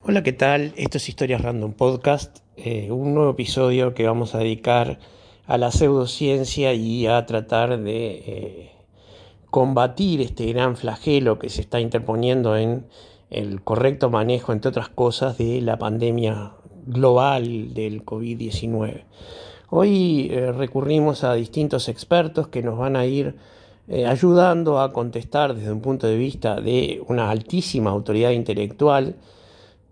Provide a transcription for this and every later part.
Hola, ¿qué tal? Esto es Historias Random Podcast, eh, un nuevo episodio que vamos a dedicar a la pseudociencia y a tratar de eh, combatir este gran flagelo que se está interponiendo en el correcto manejo, entre otras cosas, de la pandemia global del COVID-19. Hoy eh, recurrimos a distintos expertos que nos van a ir ayudando a contestar desde un punto de vista de una altísima autoridad intelectual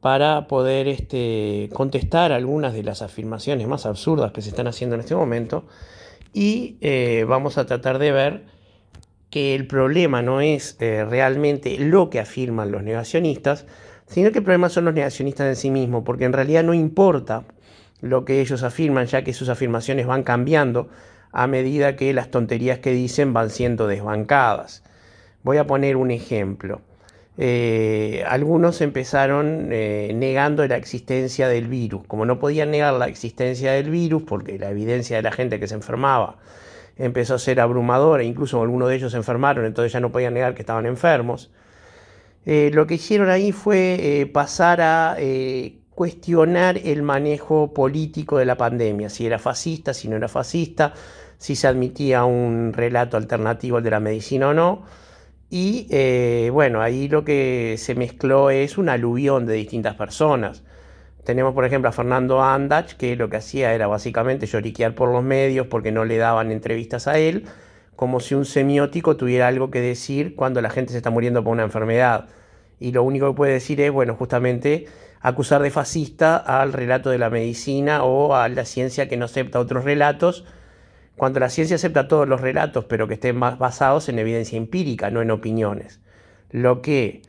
para poder este, contestar algunas de las afirmaciones más absurdas que se están haciendo en este momento y eh, vamos a tratar de ver que el problema no es eh, realmente lo que afirman los negacionistas, sino que el problema son los negacionistas en sí mismos, porque en realidad no importa lo que ellos afirman, ya que sus afirmaciones van cambiando a medida que las tonterías que dicen van siendo desbancadas. Voy a poner un ejemplo. Eh, algunos empezaron eh, negando la existencia del virus. Como no podían negar la existencia del virus, porque la evidencia de la gente que se enfermaba empezó a ser abrumadora, incluso algunos de ellos se enfermaron, entonces ya no podían negar que estaban enfermos. Eh, lo que hicieron ahí fue pasar a cuestionar el manejo político de la pandemia, si era fascista, si no era fascista, si se admitía un relato alternativo al de la medicina o no. Y eh, bueno, ahí lo que se mezcló es un aluvión de distintas personas. Tenemos, por ejemplo, a Fernando Andach, que lo que hacía era básicamente lloriquear por los medios porque no le daban entrevistas a él, como si un semiótico tuviera algo que decir cuando la gente se está muriendo por una enfermedad. Y lo único que puede decir es, bueno, justamente acusar de fascista al relato de la medicina o a la ciencia que no acepta otros relatos, cuando la ciencia acepta todos los relatos, pero que estén más basados en evidencia empírica, no en opiniones. Lo que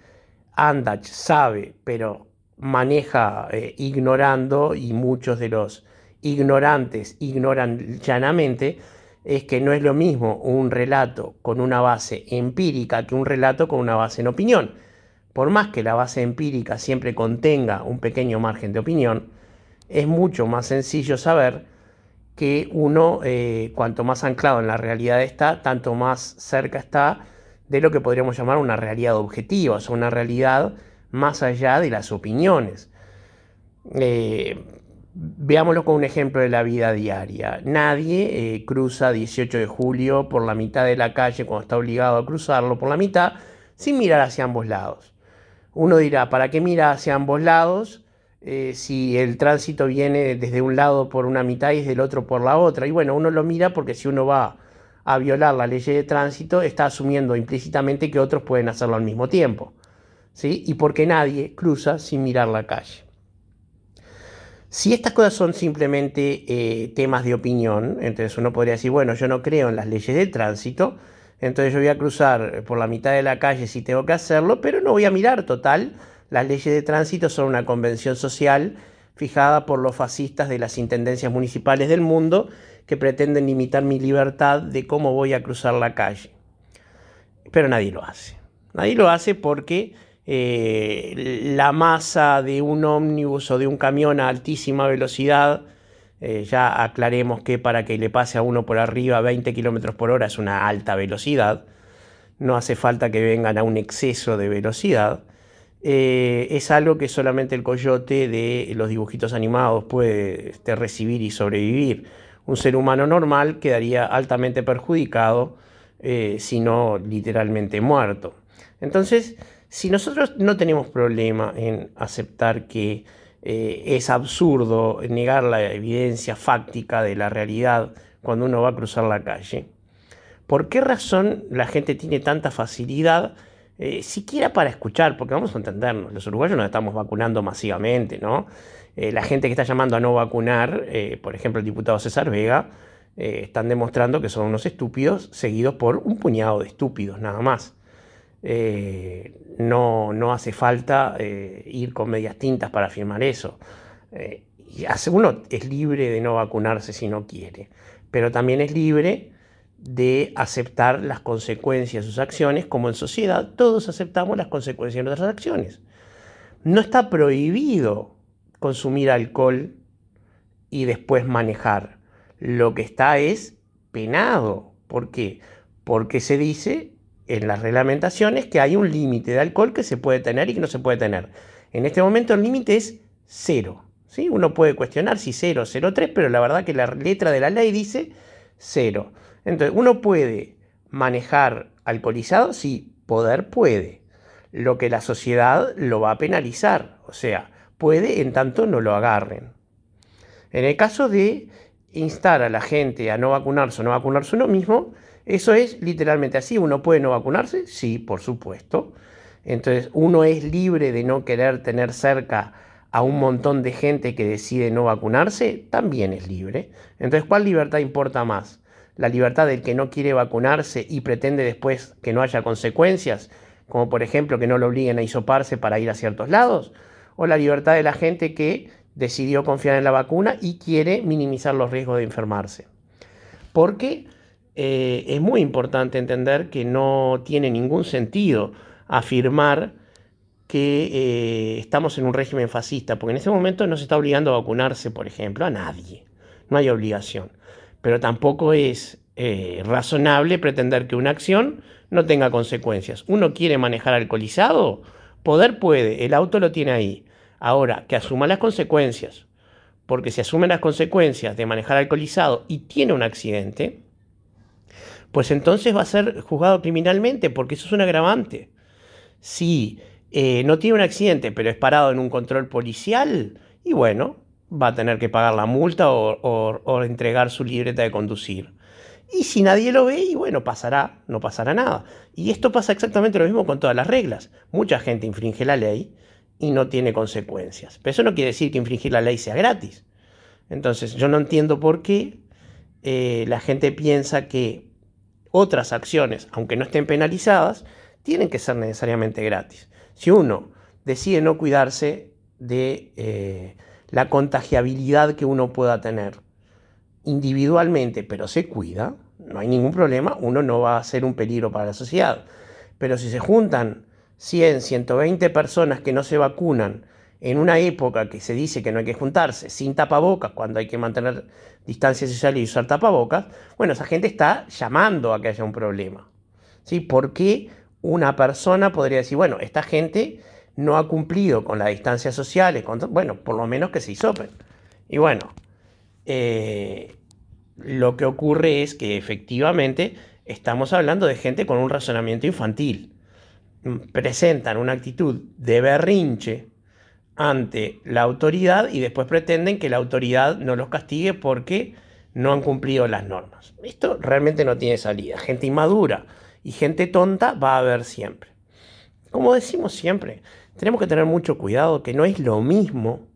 Andach sabe, pero maneja eh, ignorando, y muchos de los ignorantes ignoran llanamente, es que no es lo mismo un relato con una base empírica que un relato con una base en opinión por más que la base empírica siempre contenga un pequeño margen de opinión, es mucho más sencillo saber que uno, eh, cuanto más anclado en la realidad está, tanto más cerca está de lo que podríamos llamar una realidad objetiva, o sea, una realidad más allá de las opiniones. Eh, veámoslo con un ejemplo de la vida diaria. Nadie eh, cruza 18 de julio por la mitad de la calle cuando está obligado a cruzarlo por la mitad sin mirar hacia ambos lados. Uno dirá, ¿para qué mira hacia ambos lados eh, si el tránsito viene desde un lado por una mitad y del otro por la otra? Y bueno, uno lo mira porque si uno va a violar la ley de tránsito, está asumiendo implícitamente que otros pueden hacerlo al mismo tiempo. ¿sí? Y porque nadie cruza sin mirar la calle. Si estas cosas son simplemente eh, temas de opinión, entonces uno podría decir, bueno, yo no creo en las leyes de tránsito, entonces yo voy a cruzar por la mitad de la calle si tengo que hacerlo, pero no voy a mirar total. Las leyes de tránsito son una convención social fijada por los fascistas de las intendencias municipales del mundo que pretenden limitar mi libertad de cómo voy a cruzar la calle. Pero nadie lo hace. Nadie lo hace porque eh, la masa de un ómnibus o de un camión a altísima velocidad eh, ya aclaremos que para que le pase a uno por arriba 20 km por hora es una alta velocidad. No hace falta que vengan a un exceso de velocidad. Eh, es algo que solamente el coyote de los dibujitos animados puede este, recibir y sobrevivir. Un ser humano normal quedaría altamente perjudicado, eh, si no literalmente muerto. Entonces, si nosotros no tenemos problema en aceptar que eh, es absurdo negar la evidencia fáctica de la realidad cuando uno va a cruzar la calle. ¿Por qué razón la gente tiene tanta facilidad, eh, siquiera para escuchar? Porque vamos a entendernos, los uruguayos nos estamos vacunando masivamente, ¿no? Eh, la gente que está llamando a no vacunar, por ejemplo el diputado César Vega, están demostrando que son unos estúpidos seguidos por un puñado de estúpidos nada más. Eh, no, no, hace falta eh, ir con medias tintas para afirmar eso. Eh, uno es libre de no vacunarse si no quiere, pero también es libre de aceptar las consecuencias de sus acciones, como en sociedad todos aceptamos las consecuencias de nuestras acciones. No está prohibido consumir alcohol y después manejar. Lo que está es penado. ¿Por qué? Porque se dice en las reglamentaciones que hay un límite de alcohol que se puede tener y que no se puede tener. En este momento el límite es cero. ¿sí? Uno puede cuestionar si cero o 0,3, pero la verdad que la letra de la ley dice cero. Entonces, uno puede manejar alcoholizado, sí, poder puede. Lo que la sociedad lo va a penalizar, o sea, puede en tanto no lo agarren. En el caso de instar a la gente a no vacunarse o no vacunarse uno mismo, eso es literalmente así. ¿Uno puede no vacunarse? Sí, por supuesto. Entonces, uno es libre de no querer tener cerca a un montón de gente que decide no vacunarse, también es libre. Entonces, ¿cuál libertad importa más? ¿La libertad del que no quiere vacunarse y pretende después que no haya consecuencias? Como por ejemplo que no lo obliguen a hisoparse para ir a ciertos lados. ¿O la libertad de la gente que decidió confiar en la vacuna y quiere minimizar los riesgos de enfermarse? Porque eh, es muy importante entender que no tiene ningún sentido afirmar que eh, estamos en un régimen fascista, porque en ese momento no se está obligando a vacunarse, por ejemplo, a nadie. No hay obligación. Pero tampoco es eh, razonable pretender que una acción no tenga consecuencias. Uno quiere manejar alcoholizado, poder puede, el auto lo tiene ahí. Ahora, que asuma las consecuencias, porque si asume las consecuencias de manejar alcoholizado y tiene un accidente, pues entonces va a ser juzgado criminalmente, porque eso es un agravante. Si eh, no tiene un accidente, pero es parado en un control policial, y bueno, va a tener que pagar la multa o, entregar su libreta de conducir. Y si nadie lo ve, y bueno, pasará, no pasará nada. Y esto pasa exactamente lo mismo con todas las reglas. Mucha gente infringe la ley y no tiene consecuencias. Pero eso no quiere decir que infringir la ley sea gratis. Entonces, yo no entiendo por qué eh, la gente piensa que otras acciones, aunque no estén penalizadas, tienen que ser necesariamente gratis. Si uno decide no cuidarse de eh, la contagiabilidad que uno pueda tener individualmente, pero se cuida, no hay ningún problema, uno no va a ser un peligro para la sociedad. Pero si se juntan 100, 120 personas que no se vacunan en una época que se dice que no hay que juntarse sin tapabocas, cuando hay que mantener distancia social y usar tapabocas, bueno, esa gente está llamando a que haya un problema. ¿Sí? ¿Por qué una persona podría decir, bueno, esta gente no ha cumplido con la distancia social, bueno, por lo menos que se hisopen. Y bueno, eh, lo que ocurre es que efectivamente estamos hablando de gente con un razonamiento infantil. Presentan una actitud de berrinche ante la autoridad y después pretenden que la autoridad no los castigue porque no han cumplido las normas. Esto realmente no tiene salida. Gente inmadura y gente tonta va a haber siempre. Como decimos siempre, tenemos que tener mucho cuidado que no es lo mismo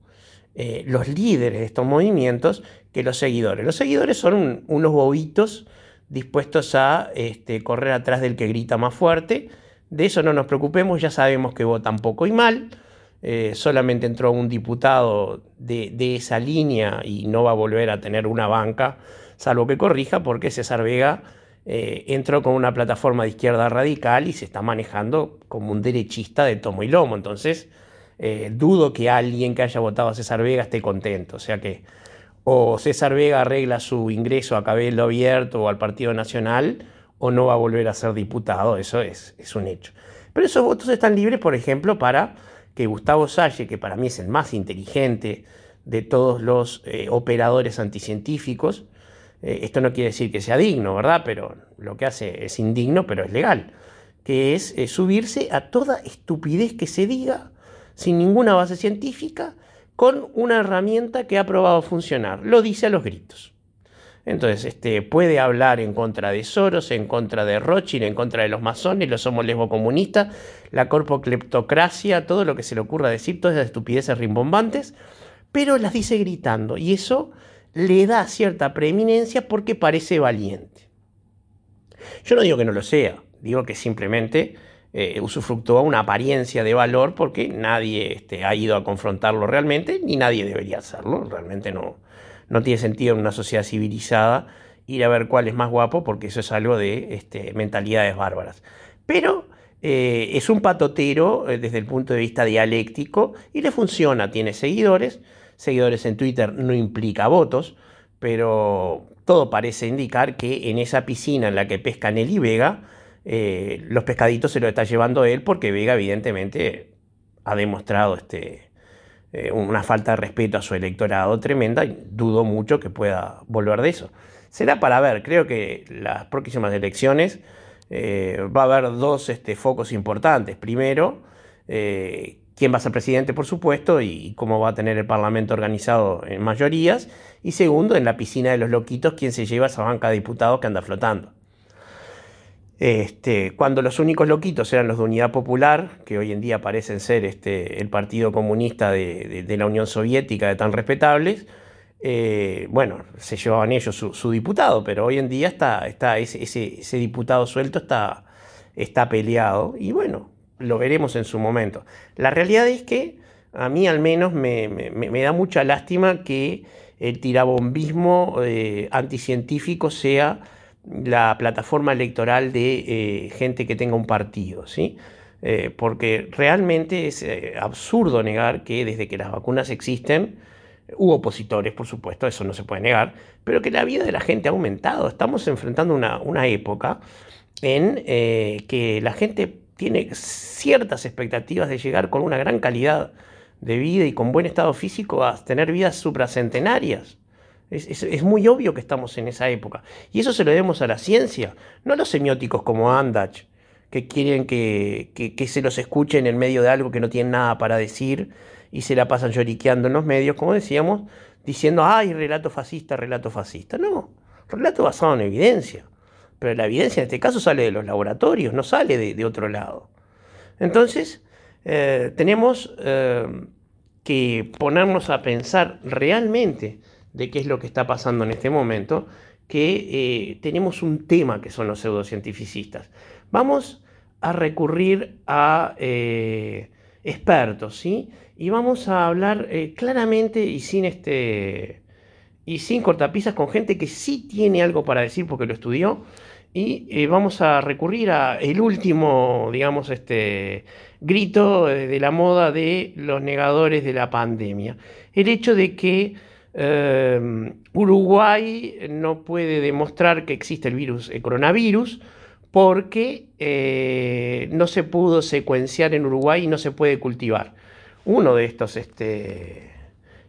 eh, los líderes de estos movimientos que los seguidores. Los seguidores son unos bobitos dispuestos a este, correr atrás del que grita más fuerte. De eso no nos preocupemos, ya sabemos que votan poco y mal. Eh, solamente entró un diputado de, de, esa línea y no va a volver a tener una banca, salvo que corrija, porque César Vega eh, entró con una plataforma de izquierda radical y se está manejando como un derechista de tomo y lomo. Entonces, eh, dudo que alguien que haya votado a César Vega esté contento. O sea que o César Vega arregla su ingreso a Cabello Abierto o al Partido Nacional o no va a volver a ser diputado. Eso es, un hecho. Pero esos votos están libres, por ejemplo, para que Gustavo Salle, que para mí es el más inteligente de todos los eh, operadores anticientíficos, eh, esto no quiere decir que sea digno, ¿verdad? Pero lo que hace es indigno, pero es legal, que es eh, subirse a toda estupidez que se diga sin ninguna base científica con una herramienta que ha probado funcionar. Lo dice a los gritos. Entonces, este, puede hablar en contra de Soros, en contra de Rothschild, en contra de los masones, los somos lesbo-comunistas, la corpocleptocracia, todo lo que se le ocurra decir, todas esas estupideces rimbombantes, pero las dice gritando. Y eso le da cierta preeminencia porque parece valiente. Yo no digo que no lo sea, digo que simplemente eh, usufructúa una apariencia de valor porque nadie este, ha ido a confrontarlo realmente, ni nadie debería hacerlo. Realmente no, no tiene sentido en una sociedad civilizada ir a ver cuál es más guapo porque eso es algo de este, mentalidades bárbaras. Pero eh, es un patotero eh, desde el punto de vista dialéctico y le funciona, tiene seguidores, seguidores en Twitter no implica votos, pero todo parece indicar que en esa piscina en la que pesca Nelly Vega, eh, los pescaditos se lo está llevando él porque Vega evidentemente ha demostrado este, una falta de respeto a su electorado tremenda y dudo mucho que pueda volver de eso. Será para ver, creo que las próximas elecciones eh, va a haber dos este, focos importantes. Primero, eh, quién va a ser presidente, por supuesto, y cómo va a tener el Parlamento organizado en mayorías. Y segundo, en la piscina de los loquitos, quién se lleva esa banca de diputados que anda flotando. Este, cuando los únicos loquitos eran los de Unidad Popular, que hoy en día parecen ser este, el Partido Comunista de, la Unión Soviética, de tan respetables, eh, bueno, se llevaban ellos su, diputado, pero hoy en día está, ese, diputado suelto está peleado y bueno, lo veremos en su momento. La realidad es que a mí al menos me, da mucha lástima que el tirabombismo eh, anticientífico sea la plataforma electoral de eh, gente que tenga un partido, ¿sí? porque realmente es absurdo negar que desde que las vacunas existen, Hubo opositores, por supuesto, eso no se puede negar, pero que la vida de la gente ha aumentado. Estamos enfrentando una, época en eh, que la gente tiene ciertas expectativas de llegar con una gran calidad de vida y con buen estado físico a tener vidas supracentenarias. Es, muy obvio que estamos en esa época. Y eso se lo debemos a la ciencia, no a los semióticos como Andach, que quieren que, que se los escuchen en medio de algo que no tienen nada para decir y se la pasan lloriqueando en los medios, como decíamos, diciendo, ay, relato fascista, relato fascista. No, relato basado en evidencia. Pero la evidencia en este caso sale de los laboratorios, no sale de, otro lado. Entonces, eh, tenemos eh, que ponernos a pensar realmente de qué es lo que está pasando en este momento, que eh, tenemos un tema que son los pseudocientificistas. Vamos a recurrir a expertos, ¿sí? Y vamos a hablar claramente y sin este y sin cortapisas con gente que sí tiene algo para decir porque lo estudió y eh, vamos a recurrir a el último, digamos, este grito de la moda de los negadores de la pandemia. El hecho de que eh, Uruguay no puede demostrar que existe el virus, el coronavirus, porque eh, no se pudo secuenciar en Uruguay y no se puede cultivar. Uno de estos este,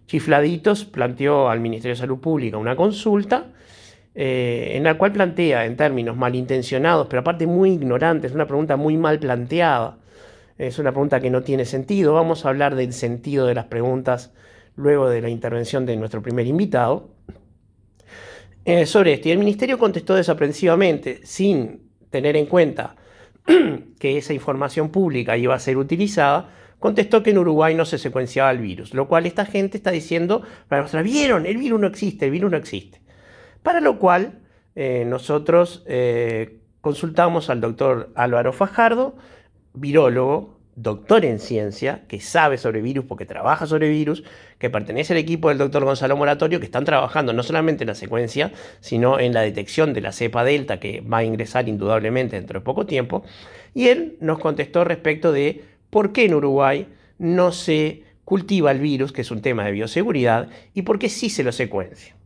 chifladitos planteó al Ministerio de Salud Pública una consulta eh, en la cual plantea en términos malintencionados, pero aparte muy ignorantes, una pregunta muy mal planteada. Es una pregunta que no tiene sentido. Vamos a hablar del sentido de las preguntas luego de la intervención de nuestro primer invitado. Eh, sobre esto, y el Ministerio contestó desaprensivamente, sin tener en cuenta que esa información pública iba a ser utilizada, contestó que en Uruguay no se secuenciaba el virus, lo cual esta gente está diciendo para vieron, el virus no existe, el virus no existe. Para lo cual eh, nosotros eh, consultamos al doctor Álvaro Fajardo, virólogo, doctor en ciencia, que sabe sobre virus porque trabaja sobre virus, que pertenece al equipo del doctor Gonzalo Moratorio, que están trabajando no solamente en la secuencia, sino en la detección de la cepa delta que va a ingresar indudablemente dentro de poco tiempo. Y él nos contestó respecto de por qué en Uruguay no se cultiva el virus, que es un tema de bioseguridad, y por qué sí se lo secuencia.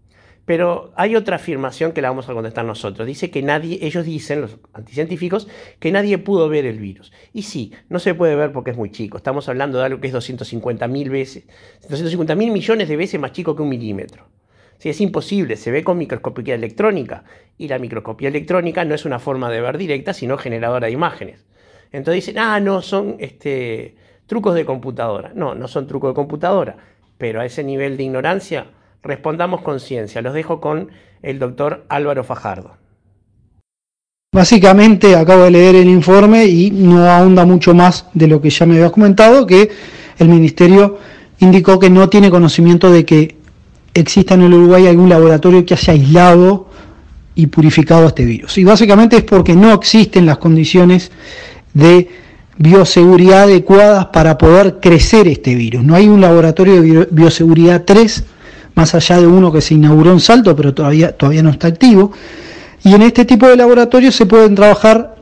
Pero hay otra afirmación que la vamos a contestar nosotros. Dice que nadie, ellos dicen, los anticientíficos, que nadie pudo ver el virus. Y sí, no se puede ver porque es muy chico. Estamos hablando de algo que es 250 mil veces, 250 mil millones de veces más chico que un milímetro. Sí, es imposible, se ve con microscopía electrónica. Y la microscopía electrónica no es una forma de ver directa, sino generadora de imágenes. Entonces dicen, ah, no, son este, trucos de computadora. No, no son trucos de computadora. Pero a ese nivel de ignorancia Respondamos con ciencia. Los dejo con el doctor Álvaro Fajardo. Básicamente acabo de leer el informe y no ahonda mucho más de lo que ya me habías comentado, que el Ministerio indicó que no tiene conocimiento de que exista en el Uruguay algún laboratorio que haya aislado y purificado este virus. Y básicamente es porque no existen las condiciones de bioseguridad adecuadas para poder crecer este virus. No hay un laboratorio de bioseguridad 3, más allá de uno que se inauguró en Salto, pero todavía, todavía no está activo. Y en este tipo de laboratorios se pueden trabajar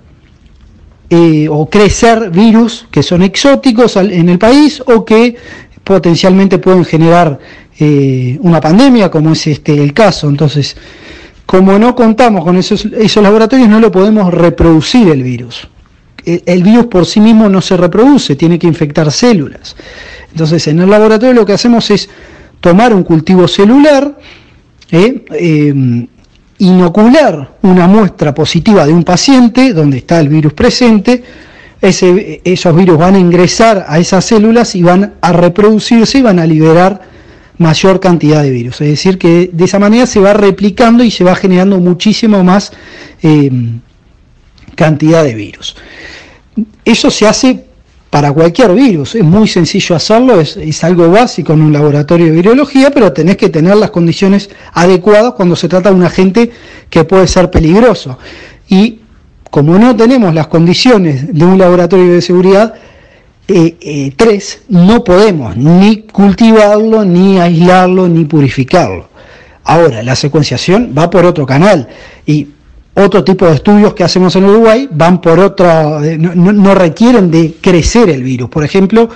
eh, o crecer virus que son exóticos en el país o que potencialmente pueden generar eh, una pandemia, como es este el caso. Entonces, como no contamos con esos, esos laboratorios, no lo podemos reproducir el virus. El, virus por sí mismo no se reproduce, tiene que infectar células. Entonces, en el laboratorio lo que hacemos es tomar un cultivo celular, eh, em, inocular una muestra positiva de un paciente donde está el virus presente, ese, esos virus van a ingresar a esas células y van a reproducirse y van a liberar mayor cantidad de virus. Es decir, que de esa manera se va replicando y se va generando muchísimo más eh, cantidad de virus. Eso se hace para cualquier virus, es muy sencillo hacerlo, es, algo básico en un laboratorio de virología, pero tenés que tener las condiciones adecuadas cuando se trata de un agente que puede ser peligroso. Y como no tenemos las condiciones de un laboratorio de seguridad, eh, eh, tres, no podemos ni cultivarlo, ni aislarlo, ni purificarlo. Ahora, la secuenciación va por otro canal y otro tipo de estudios que hacemos en Uruguay van por otra, eh, no, requieren de crecer el virus. Por ejemplo,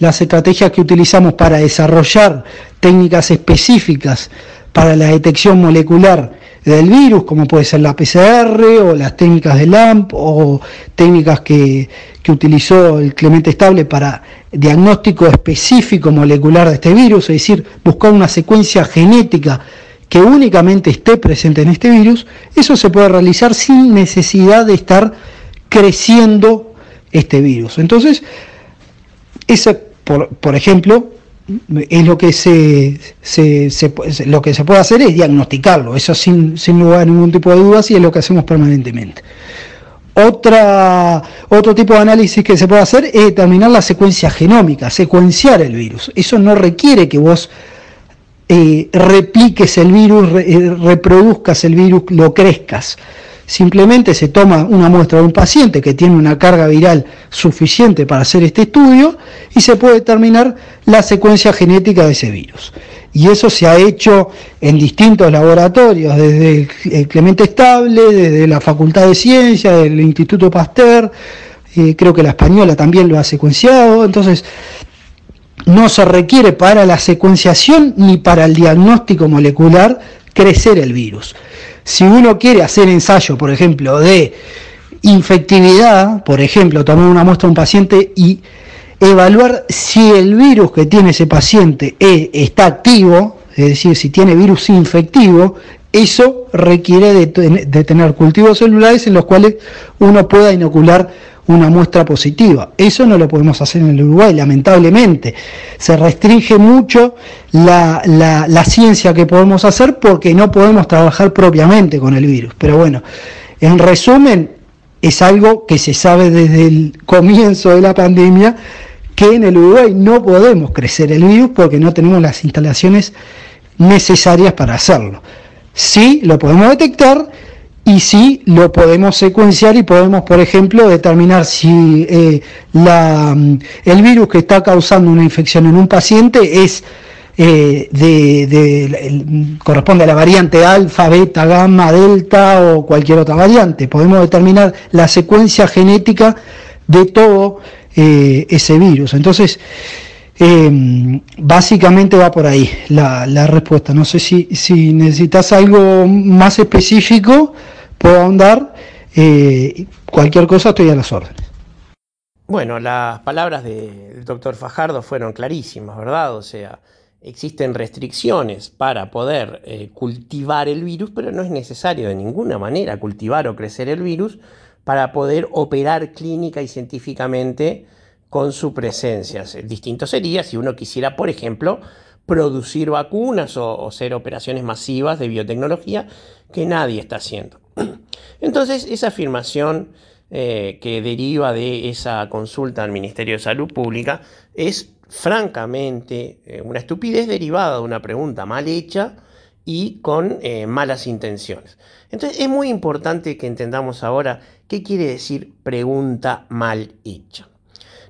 las estrategias que utilizamos para desarrollar técnicas específicas para la detección molecular del virus, como puede ser la PCR o las técnicas de LAMP o técnicas que, que utilizó el Clemente Estable para diagnóstico específico molecular de este virus, es decir, buscar una secuencia genética que únicamente esté presente en este virus, eso se puede realizar sin necesidad de estar creciendo este virus. Entonces, esa, por, ejemplo, es lo que se, lo que se puede hacer es diagnosticarlo, eso sin, sin lugar a ningún tipo de dudas y es lo que hacemos permanentemente. Otro tipo de análisis que se puede hacer es determinar la secuencia genómica, secuenciar el virus. Eso no requiere que vos eh, repliques el virus, eh, reproduzcas el virus, lo crezcas. Simplemente se toma una muestra de un paciente que tiene una carga viral suficiente para hacer este estudio y se puede determinar la secuencia genética de ese virus. Y eso se ha hecho en distintos laboratorios, desde el Clemente Estable, desde la Facultad de Ciencias, del Instituto Pasteur, eh, creo que la española también lo ha secuenciado. Entonces, no se requiere para la secuenciación ni para el diagnóstico molecular crecer el virus. Si uno quiere hacer ensayo, por ejemplo, de infectividad, por ejemplo, tomar una muestra de un paciente y evaluar si el virus que tiene ese paciente e, está activo, es decir, si tiene virus infectivo, eso requiere de tener cultivos celulares en los cuales uno pueda inocular una muestra positiva. Eso no lo podemos hacer en el Uruguay, lamentablemente. Se restringe mucho la, la, ciencia que podemos hacer porque no podemos trabajar propiamente con el virus. Pero bueno, en resumen, es algo que se sabe desde el comienzo de la pandemia que en el Uruguay no podemos crecer el virus porque no tenemos las instalaciones necesarias para hacerlo. Sí lo podemos detectar y sí lo podemos secuenciar y podemos, por ejemplo, determinar si eh, la, mm, el virus que está causando una infección en un paciente es eh, de, corresponde a la variante alfa, beta, gamma, delta o cualquier otra variante. Podemos determinar la secuencia genética de todo eh, ese virus. Entonces, básicamente va por ahí la, respuesta. No sé si, si necesitas algo más específico puedo ahondar, eh, cualquier cosa estoy a las órdenes. Bueno, las palabras del doctor Fajardo fueron clarísimas, ¿verdad? O sea, existen restricciones para poder eh, cultivar el virus, pero no es necesario de ninguna manera cultivar o crecer el virus para poder operar clínica y científicamente con su presencia. Distinto sería si uno quisiera, por ejemplo, producir vacunas o, hacer operaciones masivas de biotecnología que nadie está haciendo. Entonces, esa afirmación eh, que deriva de esa consulta al Ministerio de Salud Pública es francamente eh, una estupidez derivada de una pregunta mal hecha y con eh, malas intenciones. Entonces, es muy importante que entendamos ahora qué quiere decir pregunta mal hecha.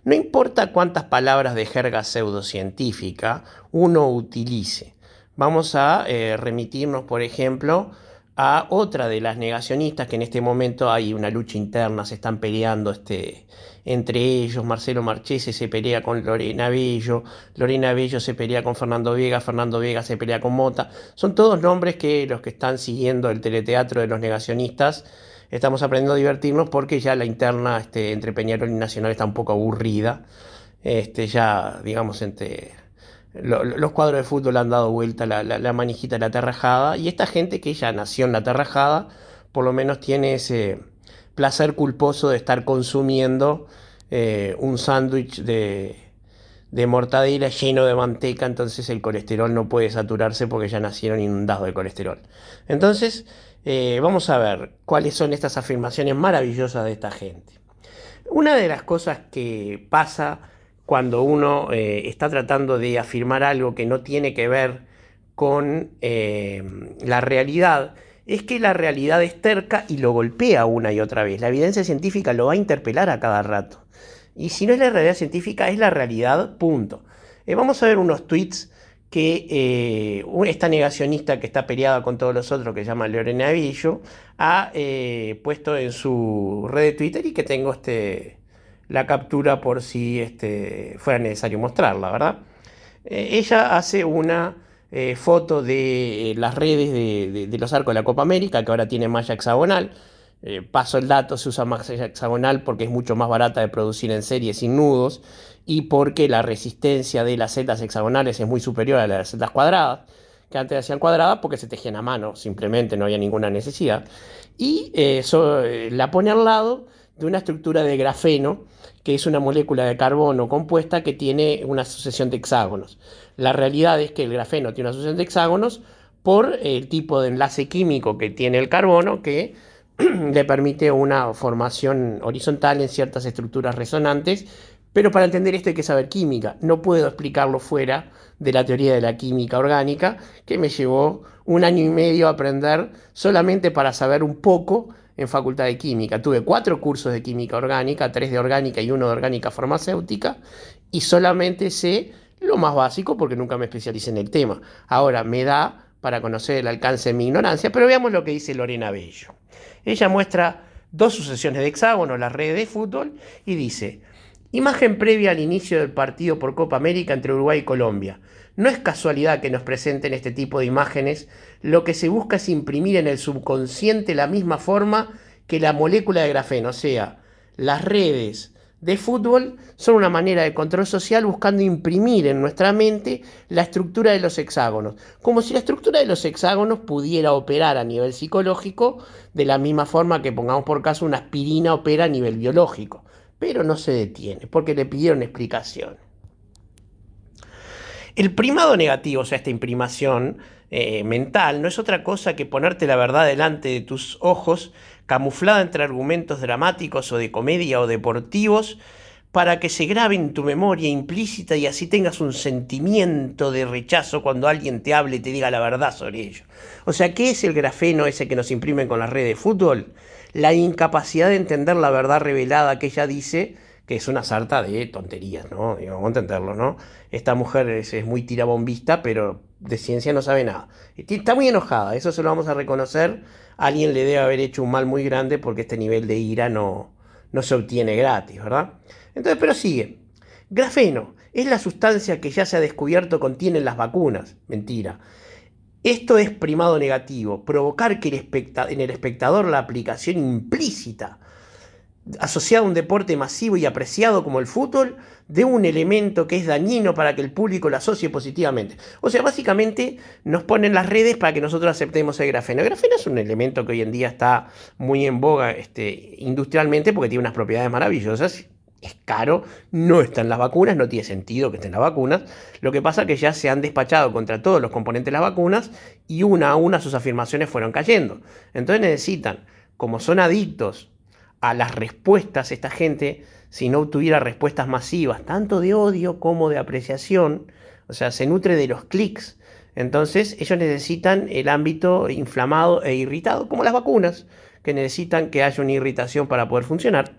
No importa cuántas palabras de jerga pseudocientífica uno utilice. Vamos a eh, remitirnos, por ejemplo, a otra de las negacionistas que en este momento hay una lucha interna, se están peleando este, entre ellos, Marcelo Marchese se pelea con Lorena Bello, Lorena Bello se pelea con Fernando Vega, Fernando Vega se pelea con Mota, son todos nombres que los que están siguiendo el teleteatro de los negacionistas estamos aprendiendo a divertirnos porque ya la interna este, entre Peñarol y Nacional está un poco aburrida, este, ya digamos entre los cuadros de fútbol han dado vuelta la, la, manijita de la terrajada y esta gente que ya nació en la terrajada por lo menos tiene ese placer culposo de estar consumiendo eh, un sándwich de, de mortadela lleno de manteca, entonces el colesterol no puede saturarse porque ya nacieron inundados de colesterol. Entonces, eh, vamos a ver cuáles son estas afirmaciones maravillosas de esta gente. Una de las cosas que pasa cuando uno eh, está tratando de afirmar algo que no tiene que ver con eh, la realidad, es que la realidad es terca y lo golpea una y otra vez. La evidencia científica lo va a interpelar a cada rato. Y si no es la realidad científica, es la realidad, punto. Vamos a ver unos tweets que esta negacionista que está peleada con todos los otros, que se llama Lorena Avillo, ha puesto en su red de Twitter y que tengo este, la captura por si este, fuera necesario mostrarla, ¿verdad? Eh, ella hace una eh, foto de eh, las redes de, los arcos de la Copa América, que ahora tiene malla hexagonal. Paso el dato, se usa malla hexagonal porque es mucho más barata de producir en serie sin nudos y porque la resistencia de las celdas hexagonales es muy superior a las celdas cuadradas, que antes hacían cuadradas porque se tejían a mano, simplemente no había ninguna necesidad. Y eso la pone al lado de una estructura de grafeno, que es una molécula de carbono compuesta que tiene una sucesión de hexágonos. La realidad es que el grafeno tiene una sucesión de hexágonos por el tipo de enlace químico que tiene el carbono que le permite una formación horizontal en ciertas estructuras resonantes, pero para entender esto hay que saber química. No puedo explicarlo fuera de la teoría de la química orgánica, que me llevó un año y medio a aprender solamente para saber un poco en Facultad de Química. Tuve cuatro cursos de química orgánica, tres de orgánica y uno de orgánica farmacéutica, y solamente sé lo más básico porque nunca me especialicé en el tema. Ahora me da para conocer el alcance de mi ignorancia, pero veamos lo que dice Lorena Bello. Ella muestra dos sucesiones de hexágono, la red de fútbol, y dice, imagen previa al inicio del partido por Copa América entre Uruguay y Colombia. No es casualidad que nos presenten este tipo de imágenes, lo que se busca es imprimir en el subconsciente la misma forma que la molécula de grafeno, o sea, las redes de fútbol son una manera de control social buscando imprimir en nuestra mente la estructura de los hexágonos, como si la estructura de los hexágonos pudiera operar a nivel psicológico de la misma forma que pongamos por caso una aspirina opera a nivel biológico, pero no se detiene porque le pidieron explicación. El primado negativo, o sea, esta imprimación eh, mental, no es otra cosa que ponerte la verdad delante de tus ojos, camuflada entre argumentos dramáticos o de comedia o deportivos, para que se grabe en tu memoria implícita y así tengas un sentimiento de rechazo cuando alguien te hable y te diga la verdad sobre ello. O sea, ¿qué es el grafeno ese que nos imprimen con la red de fútbol? La incapacidad de entender la verdad revelada que ella dice es una sarta de tonterías, ¿no? vamos a entenderlo, ¿no? Esta mujer es, muy tirabombista, pero de ciencia no sabe nada. Está muy enojada, eso se lo vamos a reconocer. alguien le debe haber hecho un mal muy grande porque este nivel de ira no, no se obtiene gratis, ¿verdad? Entonces, pero sigue. Grafeno es la sustancia que ya se ha descubierto contienen las vacunas. Mentira. Esto es primado negativo, provocar que en el espectador la aplicación implícita asociado a un deporte masivo y apreciado como el fútbol, de un elemento que es dañino para que el público lo asocie positivamente. O sea, básicamente nos ponen las redes para que nosotros aceptemos el grafeno. El grafeno es un elemento que hoy en día está muy en boga este, industrialmente porque tiene unas propiedades maravillosas. Es caro, no está en las vacunas, no tiene sentido que esté en las vacunas. Lo que pasa es que ya se han despachado contra todos los componentes de las vacunas y una a una sus afirmaciones fueron cayendo. Entonces necesitan, como son adictos a las respuestas, esta gente, si no tuviera respuestas masivas, tanto de odio como de apreciación, o sea, se nutre de los clics. Entonces, ellos necesitan el ámbito inflamado e irritado, como las vacunas, que necesitan que haya una irritación para poder funcionar.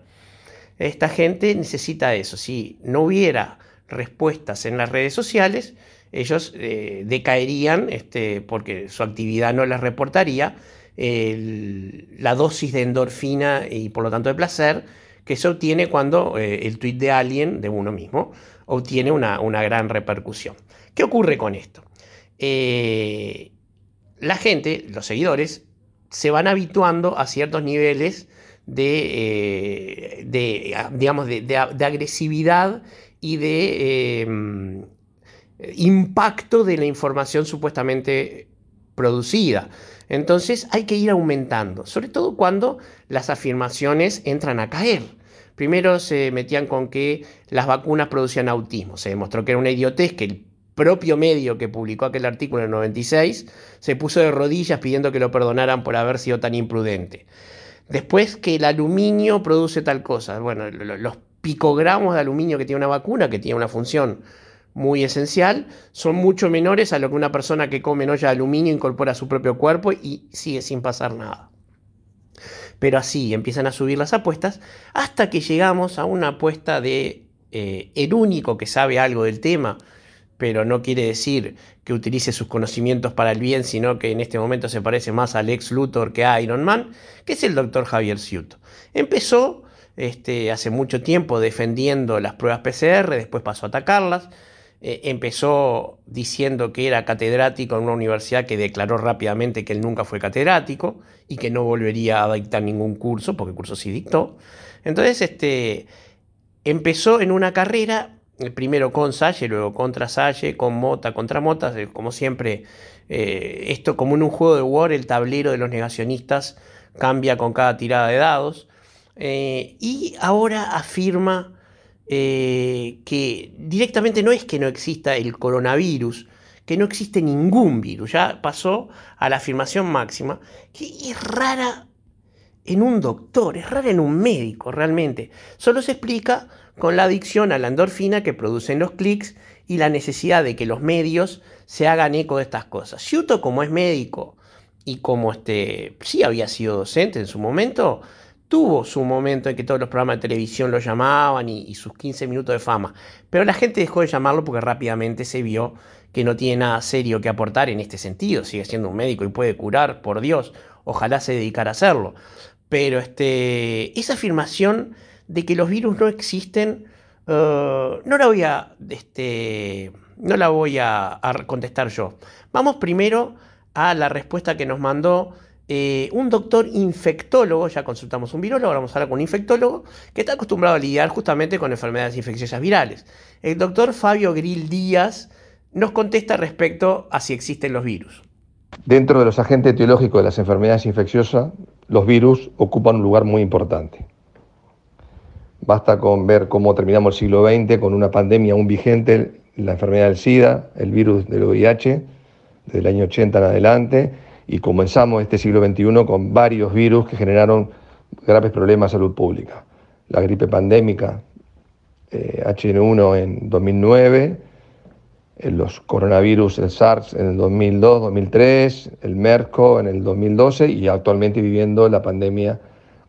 esta gente necesita eso. Si no hubiera respuestas en las redes sociales, ellos eh, decaerían este, porque su actividad no les reportaría la dosis de endorfina y por lo tanto de placer que se obtiene cuando eh, el tweet de alguien, de uno mismo, obtiene una, gran repercusión. ¿Qué ocurre con esto? Eh, la gente, los seguidores, se van habituando a ciertos niveles de, de digamos, de, agresividad y de impacto de la información supuestamente producida. Entonces hay que ir aumentando, sobre todo cuando las afirmaciones entran a caer. Primero se metían con que las vacunas producían autismo. Se demostró que era una idiotez que el propio medio que publicó aquel artículo en el 96 se puso de rodillas pidiendo que lo perdonaran por haber sido tan imprudente. Después que el aluminio produce tal cosa. Bueno, los picogramos de aluminio que tiene una vacuna, que tiene una función muy esencial, son mucho menores a lo que una persona que come olla de aluminio incorpora a su propio cuerpo y sigue sin pasar nada. Pero así empiezan a subir las apuestas hasta que llegamos a una apuesta de eh, el único que sabe algo del tema, pero no quiere decir que utilice sus conocimientos para el bien, sino que en este momento se parece más al ex Luthor que a Iron Man, que es el doctor Javier Ciuto. Empezó este, hace mucho tiempo defendiendo las pruebas PCR, después pasó a atacarlas, eh, empezó diciendo que era catedrático en una universidad que declaró rápidamente que él nunca fue catedrático y que no volvería a dictar ningún curso, porque el curso sí dictó. Entonces, este, empezó en una carrera, eh, primero con Salle, luego contra Salle, con Mota, contra Mota, como siempre, eh, esto como en un juego de War, el tablero de los negacionistas cambia con cada tirada de dados, y ahora afirma eh, que directamente no es que no exista el coronavirus, que no existe ningún virus, ya pasó a la afirmación máxima, que es rara en un doctor, es rara en un médico realmente. Solo se explica con la adicción a la endorfina que producen los clics y la necesidad de que los medios se hagan eco de estas cosas. Ciuto, como es médico y como este, sí había sido docente en su momento, tuvo su momento en que todos los programas de televisión lo llamaban y, sus 15 minutos de fama, pero la gente dejó de llamarlo porque rápidamente se vio que no tiene nada serio que aportar en este sentido, sigue siendo un médico y puede curar, por Dios, ojalá se dedicara a hacerlo. Pero este, esa afirmación de que los virus no existen, uh, no la voy a, este, no la voy a contestar yo. Vamos primero a la respuesta que nos mandó eh, un doctor infectólogo, ya consultamos un virólogo, ahora vamos a hablar con un infectólogo, que está acostumbrado a lidiar justamente con enfermedades infecciosas virales. El doctor Fabio Grill Díaz nos contesta respecto a si existen los virus. Dentro de los agentes etiológicos de las enfermedades infecciosas, los virus ocupan un lugar muy importante. Basta con ver cómo terminamos el siglo XX con una pandemia aún vigente, la enfermedad del SIDA, el virus del VIH, desde el año 80 en adelante, y comenzamos este siglo XXI con varios virus que generaron graves problemas de salud pública. La gripe pandémica H1N1 eh, en 2009, eh, los coronavirus, el SARS en el 2002, 2003, el MERCO en el 2012 y actualmente viviendo la pandemia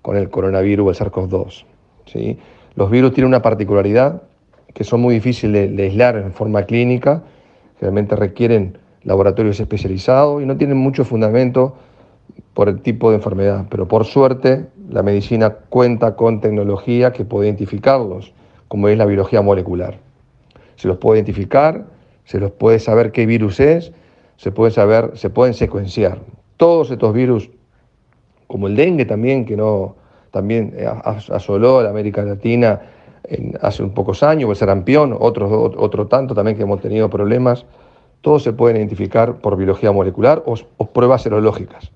con el coronavirus, el SARS-CoV-2. ¿sí? Los virus tienen una particularidad que son muy difíciles de aislar en forma clínica, realmente requieren laboratorios especializados y no tienen mucho fundamento por el tipo de enfermedad, pero por suerte la medicina cuenta con tecnología que puede identificarlos, como es la biología molecular. Se los puede identificar, se los puede saber qué virus es, se puede saber, se pueden secuenciar. Todos estos virus, como el dengue también, que no también asoló a la América Latina hace un pocos años, el sarampión, otro, otro tanto también que hemos tenido problemas todos se pueden identificar por biología molecular o, pruebas serológicas.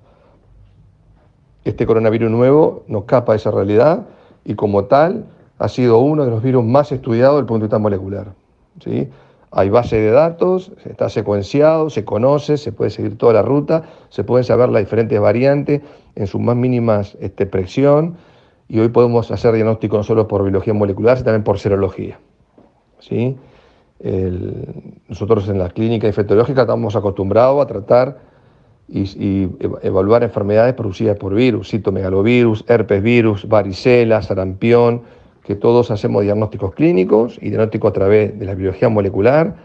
Este coronavirus nuevo no capa esa realidad y como tal ha sido uno de los virus más estudiados desde el punto de vista molecular. ¿sí? Hay base de datos, está secuenciado, se conoce, se puede seguir toda la ruta, se pueden saber las diferentes variantes en sus más mínimas este, y hoy podemos hacer diagnóstico no solo por biología molecular, sino también por serología. ¿sí? Nosotros en la clínica infectológica estamos acostumbrados a tratar y, evaluar enfermedades producidas por virus, citomegalovirus, herpes virus, varicela, sarampión, que todos hacemos diagnósticos clínicos y diagnósticos a través de la biología molecular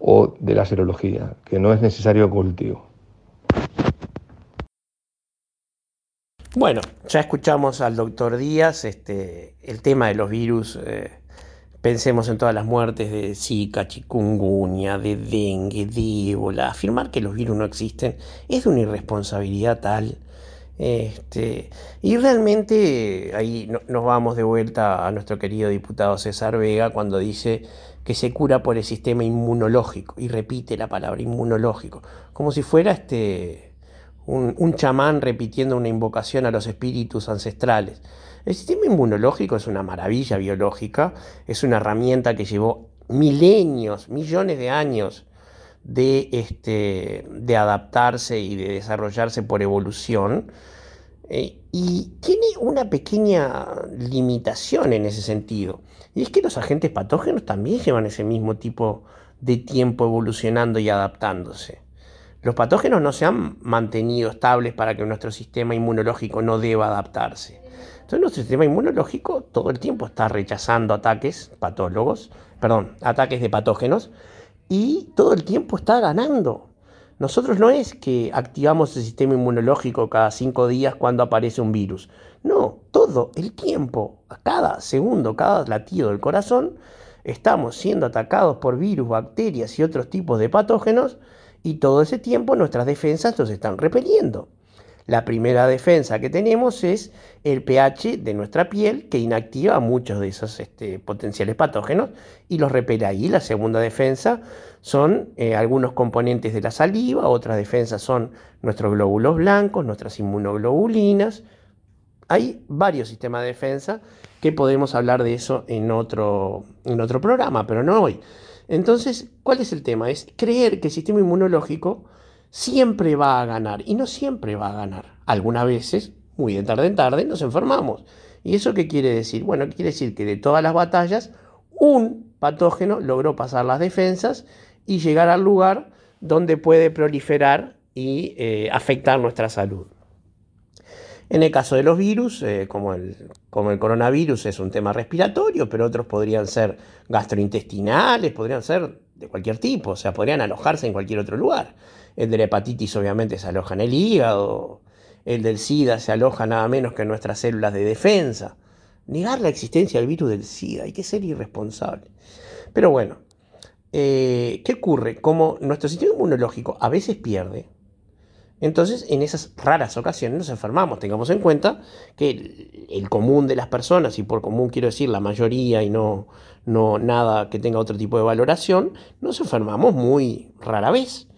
o de la serología, que no es necesario cultivo. Bueno, ya escuchamos al doctor Díaz, este, el tema de los virus, eh, pensemos en todas las muertes de Zika, chikungunya, de dengue, de. Afirmar que los virus no existen es de una irresponsabilidad tal. Este, y realmente ahí nos vamos de vuelta a nuestro querido diputado César Vega cuando dice que se cura por el sistema inmunológico y repite la palabra inmunológico, como si fuera este, un, un chamán repitiendo una invocación a los espíritus ancestrales. El sistema inmunológico es una maravilla biológica, es una herramienta que llevó milenios, millones de años de, este, adaptarse y de desarrollarse por evolución. Eh, y tiene una pequeña limitación en ese sentido. Y es que los agentes patógenos también llevan ese mismo tipo de tiempo evolucionando y adaptándose. Los patógenos no se han mantenido estables para que nuestro sistema inmunológico no deba adaptarse. Entonces nuestro sistema inmunológico todo el tiempo está rechazando ataques patólogos, perdón, ataques de patógenos y todo el tiempo está ganando. Nosotros no es que activamos el sistema inmunológico cada cinco días cuando aparece un virus. No, todo el tiempo, cada segundo, cada latido del corazón, estamos siendo atacados por virus, bacterias y otros tipos de patógenos y todo ese tiempo nuestras defensas nos están repeliendo. La primera defensa que tenemos es el pH de nuestra piel, que inactiva muchos de esos este, potenciales patógenos y los repele ahí. La segunda defensa son eh, algunos componentes de la saliva, otras defensas son nuestros glóbulos blancos, nuestras inmunoglobulinas. Hay varios sistemas de defensa que podemos hablar de eso en otro, en otro programa, pero no hoy. Entonces, ¿cuál es el tema? Es creer que el sistema inmunológico siempre va a ganar y no siempre va a ganar. Algunas veces, muy de tarde en tarde, nos enfermamos. ¿Y eso qué quiere decir? Bueno, quiere decir que de todas las batallas, un patógeno logró pasar las defensas y llegar al lugar donde puede proliferar y eh, afectar nuestra salud. En el caso de los virus, eh, como, el, como el coronavirus es un tema respiratorio, pero otros podrían ser gastrointestinales, podrían ser de cualquier tipo, o sea, podrían alojarse en cualquier otro lugar. El de la hepatitis obviamente se aloja en el hígado, el del SIDA se aloja nada menos que en nuestras células de defensa. Negar la existencia del virus del SIDA, hay que ser irresponsable. Pero bueno, eh, ¿qué ocurre? Como nuestro sistema inmunológico a veces pierde, entonces en esas raras ocasiones nos enfermamos. Tengamos en cuenta que el, común de las personas, y por común quiero decir la mayoría y no, no nada que tenga otro tipo de valoración, nos enfermamos muy rara vez.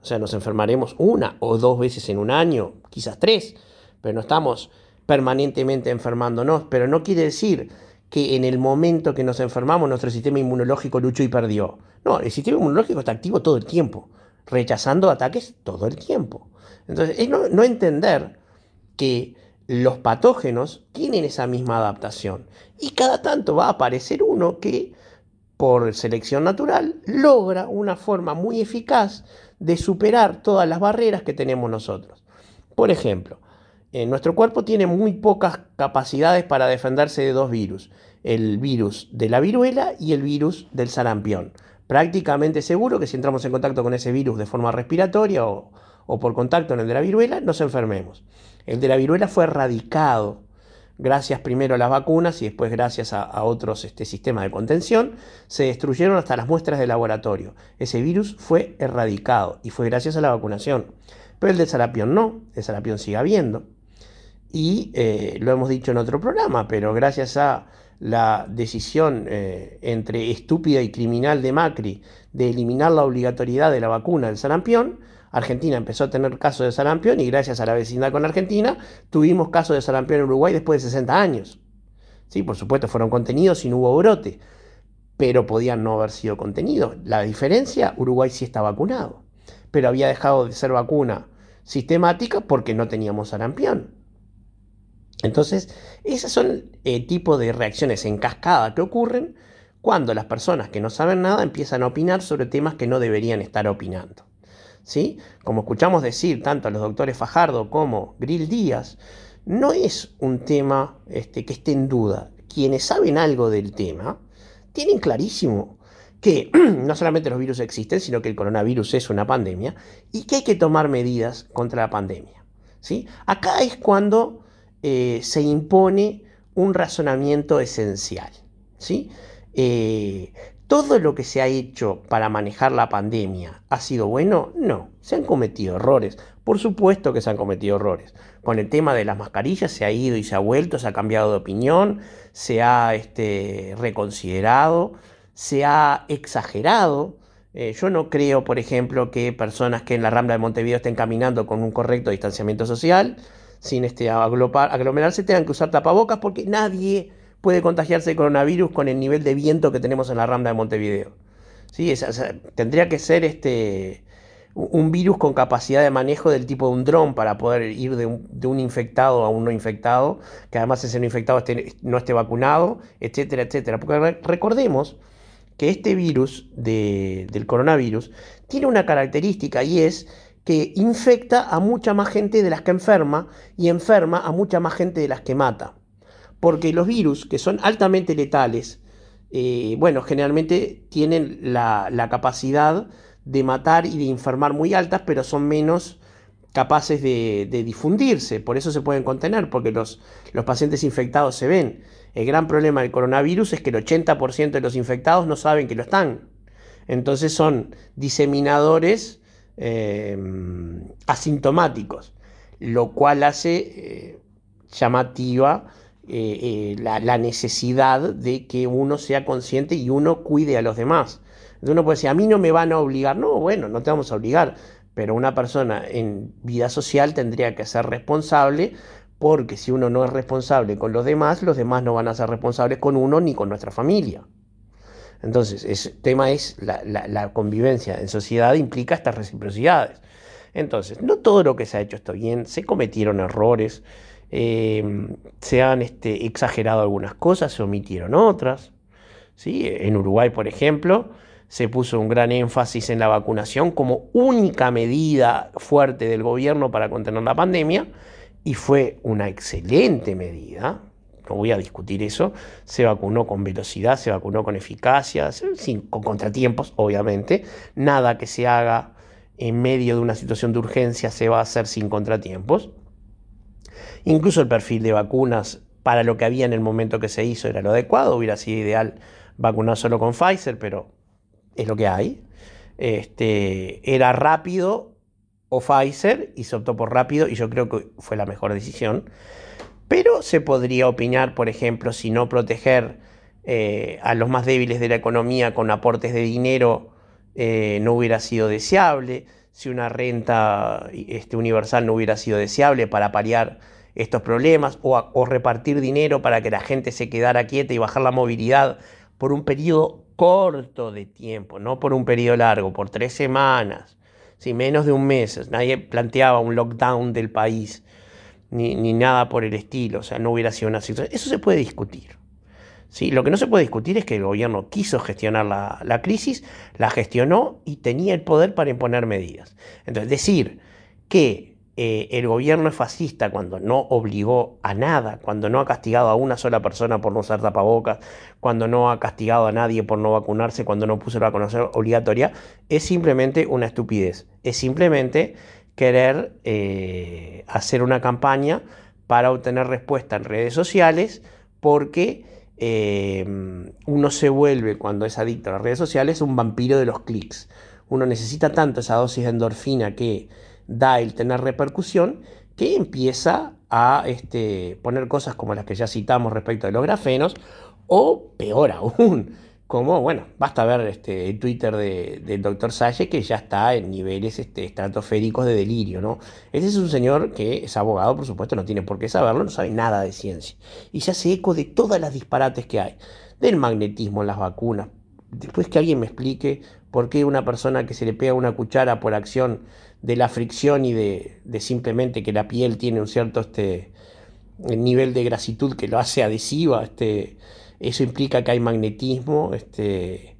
O sea, nos enfermaremos una o dos veces en un año, quizás tres, pero no estamos permanentemente enfermándonos. Pero no quiere decir que en el momento que nos enfermamos nuestro sistema inmunológico luchó y perdió. No, el sistema inmunológico está activo todo el tiempo, rechazando ataques todo el tiempo. Entonces, es no, entender que los patógenos tienen esa misma adaptación. Y cada tanto va a aparecer uno que, por selección natural, logra una forma muy eficaz de superar todas las barreras que tenemos nosotros. Por ejemplo, eh, nuestro cuerpo tiene muy pocas capacidades para defenderse de dos virus, el virus de la viruela y el virus del sarampión. Prácticamente seguro que si entramos en contacto con ese virus de forma respiratoria o, por contacto en el de la viruela, nos enfermemos. El de la viruela fue erradicado gracias primero a las vacunas y después gracias a, otros este, sistemas de contención, se destruyeron hasta las muestras de laboratorio. Ese virus fue erradicado y fue gracias a la vacunación. Pero el de sarampión no, el sarampión sigue habiendo. Y eh, lo hemos dicho en otro programa, pero gracias a la decisión eh, entre estúpida y criminal de Macri de eliminar la obligatoriedad de la vacuna del sarampión, Argentina empezó a tener casos de sarampión y gracias a la vecindad con Argentina tuvimos casos de sarampión en Uruguay después de 60 años. Sí, por supuesto fueron contenidos y no hubo brote, pero podían no haber sido contenidos. La diferencia, Uruguay sí está vacunado, pero había dejado de ser vacuna sistemática porque no teníamos sarampión. Entonces, esos son eh, tipos de reacciones en cascada que ocurren cuando las personas que no saben nada empiezan a opinar sobre temas que no deberían estar opinando. ¿Sí? Como escuchamos decir tanto a los doctores Fajardo como Grill Díaz, no es un tema este, que esté en duda. quienes saben algo del tema tienen clarísimo que no solamente los virus existen, sino que el coronavirus es una pandemia y que hay que tomar medidas contra la pandemia. ¿sí? Acá es cuando eh, se impone un razonamiento esencial. ¿sí? Eh, ¿Todo lo que se ha hecho para manejar la pandemia ha sido bueno? No, se han cometido errores. Por supuesto que se han cometido errores. Con el tema de las mascarillas se ha ido y se ha vuelto, se ha cambiado de opinión, se ha este, reconsiderado, se ha exagerado. Eh, yo no creo, por ejemplo, que personas que en la Rambla de Montevideo estén caminando con un correcto distanciamiento social, sin este, aglomerarse, tengan que usar tapabocas porque nadie puede contagiarse de coronavirus con el nivel de viento que tenemos en la Rambla de Montevideo. ¿Sí? tendría que ser este, un virus con capacidad de manejo del tipo de un dron para poder ir de un, infectado a un no infectado, que además ese no infectado no esté vacunado, etcétera, etcétera. Porque recordemos que este virus del coronavirus tiene una característica y es que infecta a mucha más gente de las que enferma y enferma a mucha más gente de las que mata porque los virus, que son altamente letales, eh, bueno, generalmente tienen la, capacidad de matar y de enfermar muy altas, pero son menos capaces de, difundirse, por eso se pueden contener, porque los, pacientes infectados se ven. El gran problema del coronavirus es que el 80% de los infectados no saben que lo están. Entonces son diseminadores eh, asintomáticos, lo cual hace eh, llamativa eh, eh, la, necesidad de que uno sea consciente y uno cuide a los demás. Uno puede decir, a mí no me van a obligar. No, bueno, no te vamos a obligar, pero una persona en vida social tendría que ser responsable porque si uno no es responsable con los demás, los demás no van a ser responsables con uno ni con nuestra familia. Entonces, el tema es la, la, convivencia en sociedad implica estas reciprocidades. Entonces, no todo lo que se ha hecho está bien, se cometieron errores, eh, se han este, exagerado algunas cosas, se omitieron otras. En Uruguay, por ejemplo, se puso un gran énfasis en la vacunación como única medida fuerte del gobierno para contener la pandemia y fue una excelente medida. No voy a discutir eso. Se vacunó con velocidad, se vacunó con eficacia, sin, con contratiempos, obviamente. Nada que se haga en medio de una situación de urgencia se va a hacer sin contratiempos. Incluso el perfil de vacunas para lo que había en el momento que se hizo era lo adecuado. Hubiera sido ideal vacunar solo con Pfizer, pero es lo que hay. Este, era rápido o Pfizer y se optó por rápido y yo creo que fue la mejor decisión. Pero se podría opinar, por ejemplo, si no proteger eh, a los más débiles de la economía con aportes de dinero eh, no hubiera sido deseable, si una renta este, universal no hubiera sido deseable para paliar estos problemas o, repartir dinero para que la gente se quedara quieta y bajar la movilidad por un periodo corto de tiempo, no por un periodo largo, por tres semanas, si menos de un mes. Nadie planteaba un lockdown del país ni, ni, nada por el estilo, o sea, no hubiera sido una situación. Eso se puede discutir. ¿sí? Lo que no se puede discutir es que el gobierno quiso gestionar la, la crisis, la gestionó y tenía el poder para imponer medidas. Entonces, decir que eh, el gobierno es fascista cuando no obligó a nada, cuando no ha castigado a una sola persona por no usar tapabocas, cuando no ha castigado a nadie por no vacunarse, cuando no puso la vacunación obligatoria, es simplemente una estupidez. Es simplemente querer eh, hacer una campaña para obtener respuesta en redes sociales porque eh, uno se vuelve, cuando es adicto a las redes sociales, un vampiro de los clics. Uno necesita tanto esa dosis de endorfina que da el tener repercusión, que empieza a este, poner cosas como las que ya citamos respecto de los grafenos, o peor aún, como, bueno, basta ver este, el Twitter del doctor Salle que ya está en niveles este, estratosféricos de delirio, ¿no? Este es un señor que es abogado, por supuesto, no tiene por qué saberlo, no sabe nada de ciencia. Y se hace eco de todas las disparates que hay, del magnetismo en las vacunas. Después que alguien me explique por qué una persona que se le pega una cuchara por acción de la fricción y de, simplemente que la piel tiene un cierto este, nivel de grasitud que lo hace adhesiva, este, eso implica que hay magnetismo, este,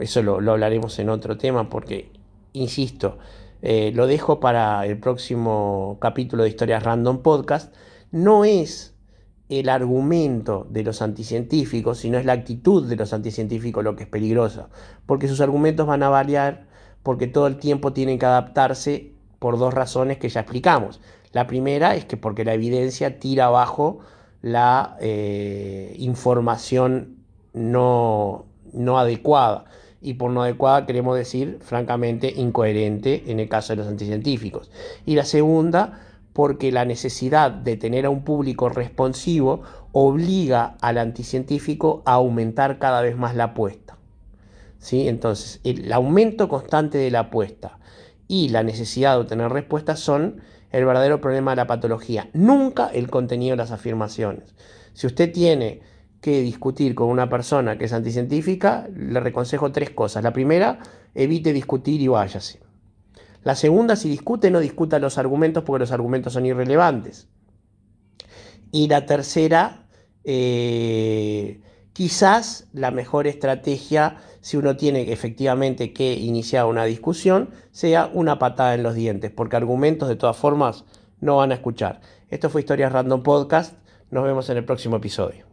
eso lo, hablaremos en otro tema porque, insisto, eh, lo dejo para el próximo capítulo de Historias Random Podcast, no es el argumento de los anticientíficos, sino es la actitud de los anticientíficos lo que es peligroso, porque sus argumentos van a variar porque todo el tiempo tienen que adaptarse por dos razones que ya explicamos. La primera es que porque la evidencia tira abajo la eh, información no, no adecuada. Y por no adecuada queremos decir, francamente, incoherente en el caso de los anticientíficos. Y la segunda, porque la necesidad de tener a un público responsivo obliga al anticientífico a aumentar cada vez más la apuesta. ¿Sí? Entonces, el aumento constante de la apuesta y la necesidad de obtener respuestas son el verdadero problema de la patología, nunca el contenido de las afirmaciones. Si usted tiene que discutir con una persona que es anticientífica, le reconsejo tres cosas. La primera, evite discutir y váyase. La segunda, si discute, no discuta los argumentos porque los argumentos son irrelevantes. Y la tercera, eh, quizás la mejor estrategia, si uno tiene efectivamente que iniciar una discusión, sea una patada en los dientes, porque argumentos de todas formas no van a escuchar. Esto fue Historias Random Podcast. Nos vemos en el próximo episodio.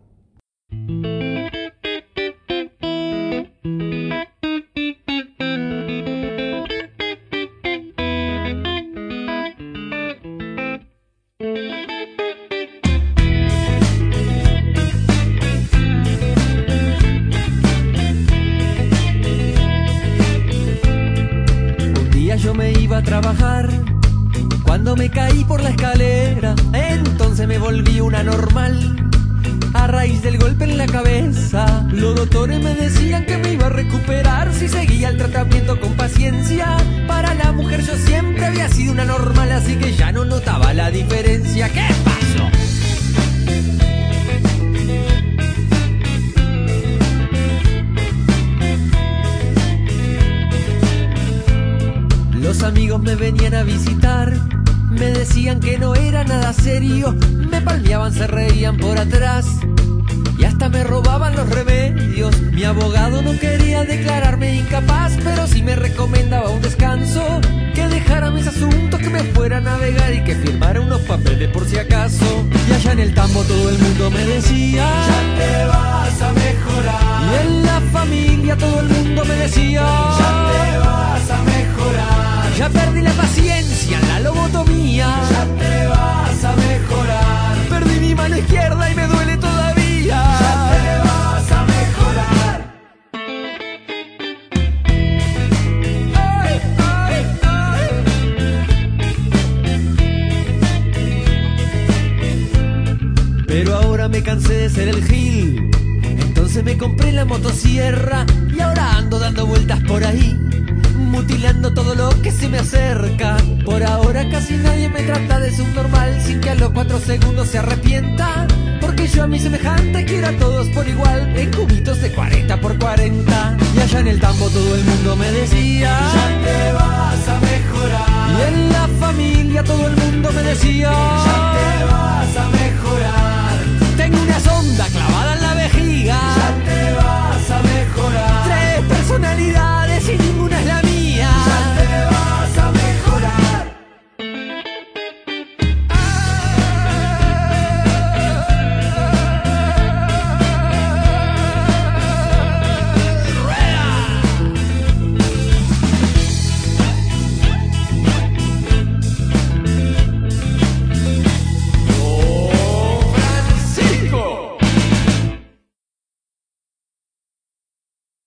me acerca. Por ahora casi nadie me trata de subnormal sin que a los cuatro segundos se arrepienta. Porque yo a mi semejante quiero a todos por igual en cubitos de 40 por 40. Y allá en el tambo todo el mundo me decía: Ya te vas a mejorar. Y en la familia todo el mundo me decía: Ya te vas a mejorar. Tengo